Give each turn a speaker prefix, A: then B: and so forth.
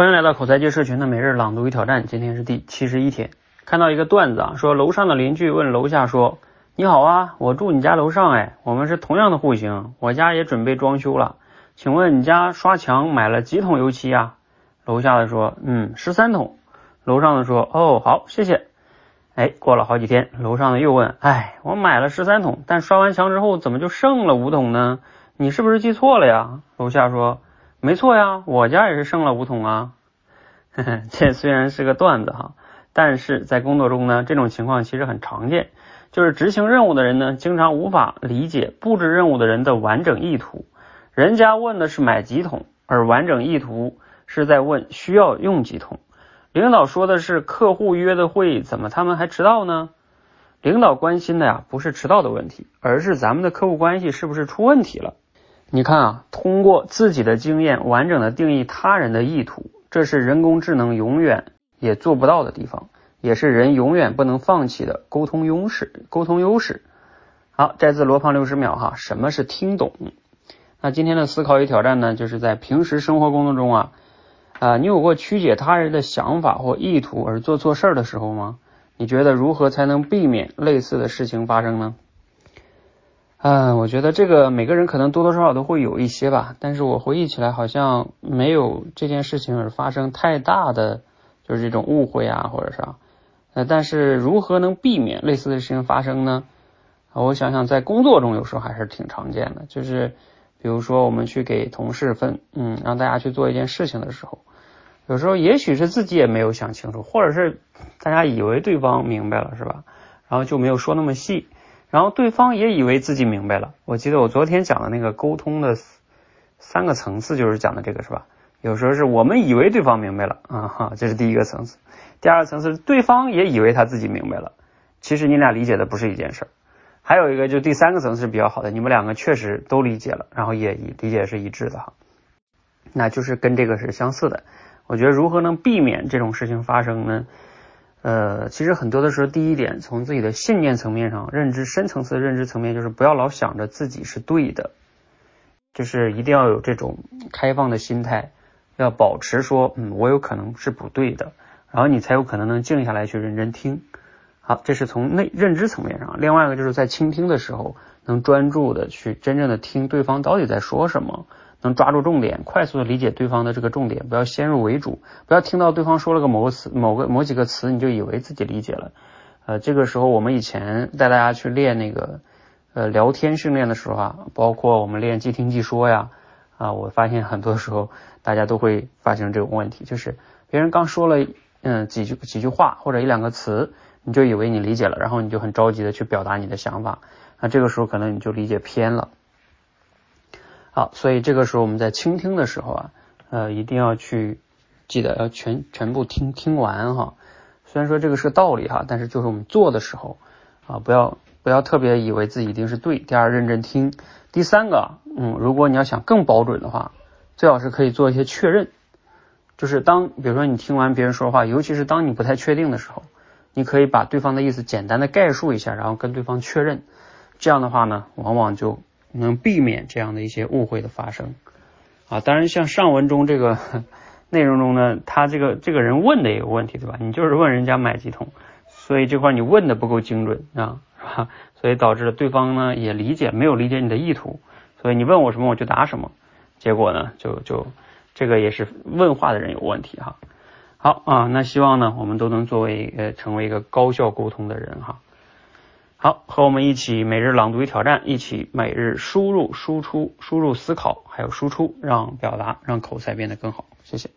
A: 欢迎来到口才界社群的每日朗读与挑战，今天是第七十一天。看到一个段子啊，说楼上的邻居问楼下说：“你好啊，我住你家楼上哎，我们是同样的户型，我家也准备装修了，请问你家刷墙买了几桶油漆啊？”楼下的说：“嗯，十三桶。”楼上的说：“哦，好，谢谢。”哎，过了好几天，楼上的又问：“哎，我买了十三桶，但刷完墙之后怎么就剩了五桶呢？你是不是记错了呀？”楼下说。没错呀，我家也是剩了五桶啊。这虽然是个段子哈，但是在工作中呢，这种情况其实很常见。就是执行任务的人呢，经常无法理解布置任务的人的完整意图。人家问的是买几桶，而完整意图是在问需要用几桶。领导说的是客户约的会，怎么他们还迟到呢？领导关心的呀，不是迟到的问题，而是咱们的客户关系是不是出问题了。你看啊，通过自己的经验完整的定义他人的意图，这是人工智能永远也做不到的地方，也是人永远不能放弃的沟通优势。沟通优势。好，摘自罗胖六十秒哈。什么是听懂？那今天的思考与挑战呢？就是在平时生活工作中啊啊，你有过曲解他人的想法或意图而做错事儿的时候吗？你觉得如何才能避免类似的事情发生呢？嗯，我觉得这个每个人可能多多少少都会有一些吧，但是我回忆起来好像没有这件事情而发生太大的就是这种误会啊或者啥，呃，但是如何能避免类似的事情发生呢？我想想，在工作中有时候还是挺常见的，就是比如说我们去给同事分，嗯，让大家去做一件事情的时候，有时候也许是自己也没有想清楚，或者是大家以为对方明白了是吧？然后就没有说那么细。然后对方也以为自己明白了。我记得我昨天讲的那个沟通的三个层次，就是讲的这个，是吧？有时候是我们以为对方明白了啊，哈，这是第一个层次。第二个层次，对方也以为他自己明白了，其实你俩理解的不是一件事儿。还有一个，就第三个层次是比较好的，你们两个确实都理解了，然后也理解是一致的哈，那就是跟这个是相似的。我觉得如何能避免这种事情发生呢？呃，其实很多的时候，第一点，从自己的信念层面上，认知深层次的认知层面，就是不要老想着自己是对的，就是一定要有这种开放的心态，要保持说，嗯，我有可能是不对的，然后你才有可能能静下来去认真听。好，这是从内认知层面上。另外一个就是在倾听的时候，能专注的去真正的听对方到底在说什么。能抓住重点，快速的理解对方的这个重点，不要先入为主，不要听到对方说了个某个词、某个某几个词，你就以为自己理解了。呃，这个时候我们以前带大家去练那个呃聊天训练的时候啊，包括我们练即听即说呀啊，我发现很多时候大家都会发生这种问题，就是别人刚说了嗯几句几句话或者一两个词，你就以为你理解了，然后你就很着急的去表达你的想法，那这个时候可能你就理解偏了。好，所以这个时候我们在倾听的时候啊，呃，一定要去记得要全全部听听完哈。虽然说这个是个道理哈，但是就是我们做的时候啊，不要不要特别以为自己一定是对。第二，认真听。第三个，嗯，如果你要想更保准的话，最好是可以做一些确认。就是当比如说你听完别人说话，尤其是当你不太确定的时候，你可以把对方的意思简单的概述一下，然后跟对方确认。这样的话呢，往往就。能避免这样的一些误会的发生啊！当然，像上文中这个内容中呢，他这个这个人问的也有问题，对吧？你就是问人家买几桶，所以这块你问的不够精准啊，是吧？所以导致了对方呢也理解没有理解你的意图，所以你问我什么我就答什么，结果呢就就这个也是问话的人有问题哈。好啊，那希望呢我们都能作为呃成为一个高效沟通的人哈。好，和我们一起每日朗读与挑战，一起每日输入、输出、输入思考，还有输出，让表达、让口才变得更好。谢谢。